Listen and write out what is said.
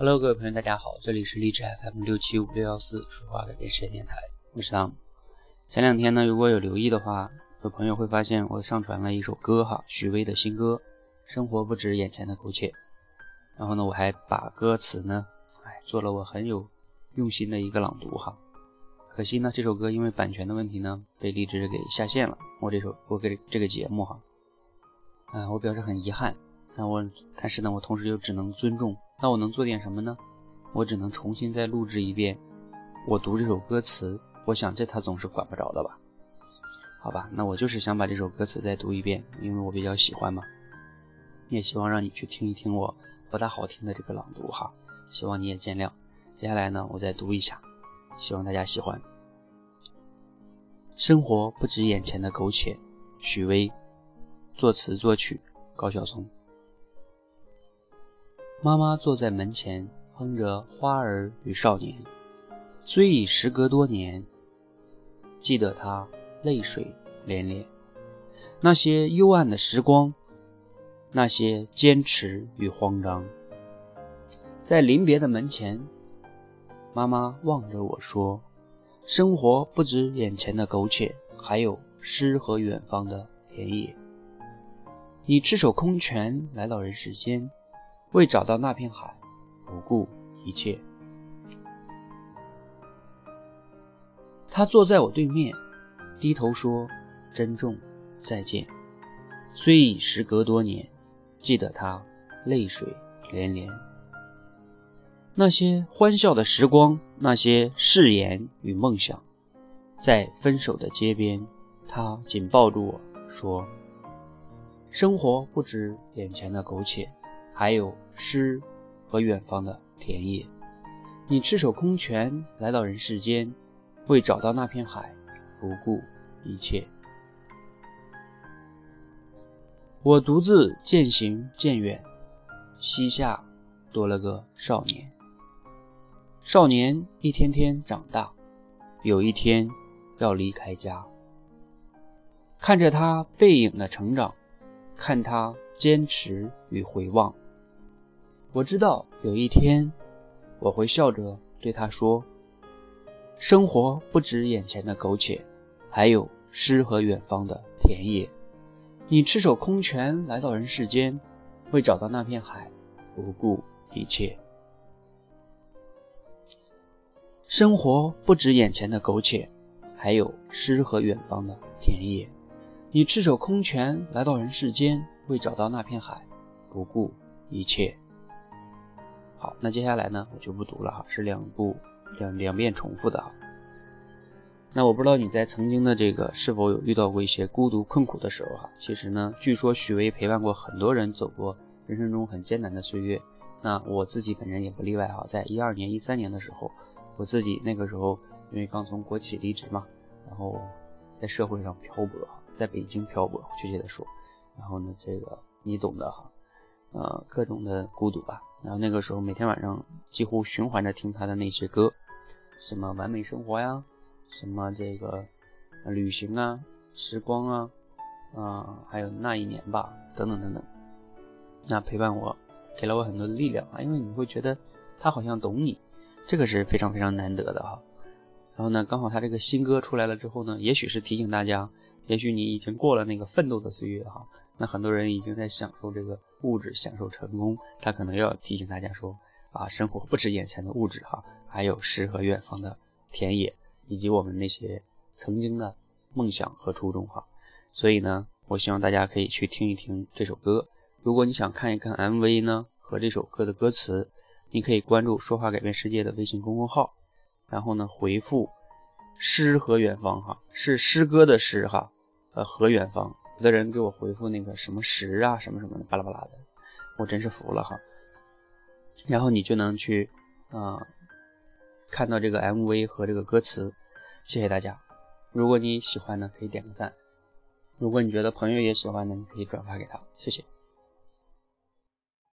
Hello，各位朋友，大家好，这里是励志 FM 六七五六幺四说话改变世界电台，我是汤姆。前两天呢，如果有留意的话，有朋友会发现我上传了一首歌哈，许巍的新歌《生活不止眼前的苟且》。然后呢，我还把歌词呢，哎，做了我很有用心的一个朗读哈。可惜呢，这首歌因为版权的问题呢，被荔枝给下线了。我这首我给这个节目哈，啊，我表示很遗憾。但我但是呢，我同时又只能尊重。那我能做点什么呢？我只能重新再录制一遍，我读这首歌词。我想这他总是管不着的吧？好吧，那我就是想把这首歌词再读一遍，因为我比较喜欢嘛。也希望让你去听一听我不大好听的这个朗读哈，希望你也见谅。接下来呢，我再读一下，希望大家喜欢。生活不止眼前的苟且，许巍，作词作曲高晓松。妈妈坐在门前，哼着《花儿与少年》，虽已时隔多年，记得她泪水连连。那些幽暗的时光，那些坚持与慌张，在临别的门前，妈妈望着我说：“生活不止眼前的苟且，还有诗和远方的田野。你赤手空拳来到人世间。”为找到那片海，不顾一切。他坐在我对面，低头说：“珍重，再见。”虽已时隔多年，记得他泪水连连。那些欢笑的时光，那些誓言与梦想，在分手的街边，他紧抱住我说：“生活不止眼前的苟且。”还有诗和远方的田野，你赤手空拳来到人世间，为找到那片海，不顾一切。我独自渐行渐远，膝下多了个少年。少年一天天长大，有一天要离开家。看着他背影的成长，看他坚持与回望。我知道有一天，我会笑着对他说：“生活不止眼前的苟且，还有诗和远方的田野。你赤手空拳来到人世间，为找到那片海，不顾一切。生活不止眼前的苟且，还有诗和远方的田野。你赤手空拳来到人世间，为找到那片海，不顾一切。”好，那接下来呢，我就不读了哈，是两部两两遍重复的哈。那我不知道你在曾经的这个是否有遇到过一些孤独困苦的时候哈。其实呢，据说许巍陪伴过很多人走过人生中很艰难的岁月，那我自己本人也不例外哈。在一二年、一三年的时候，我自己那个时候因为刚从国企离职嘛，然后在社会上漂泊，在北京漂泊，确切的说，然后呢，这个你懂的哈，呃，各种的孤独吧。然后那个时候每天晚上几乎循环着听他的那些歌，什么完美生活呀，什么这个旅行啊，时光啊，啊，还有那一年吧，等等等等。那陪伴我，给了我很多的力量啊，因为你会觉得他好像懂你，这个是非常非常难得的哈。然后呢，刚好他这个新歌出来了之后呢，也许是提醒大家，也许你已经过了那个奋斗的岁月哈。那很多人已经在享受这个物质，享受成功，他可能要提醒大家说啊，生活不止眼前的物质哈，还有诗和远方的田野，以及我们那些曾经的梦想和初衷哈。所以呢，我希望大家可以去听一听这首歌。如果你想看一看 MV 呢和这首歌的歌词，你可以关注“说话改变世界”的微信公众号，然后呢回复“诗和远方”哈，是诗歌的诗哈，呃和远方。有的人给我回复那个什么十啊什么什么的巴拉巴拉的，我真是服了哈。然后你就能去啊看到这个 MV 和这个歌词，谢谢大家。如果你喜欢呢，可以点个赞；如果你觉得朋友也喜欢呢，你可以转发给他，谢谢。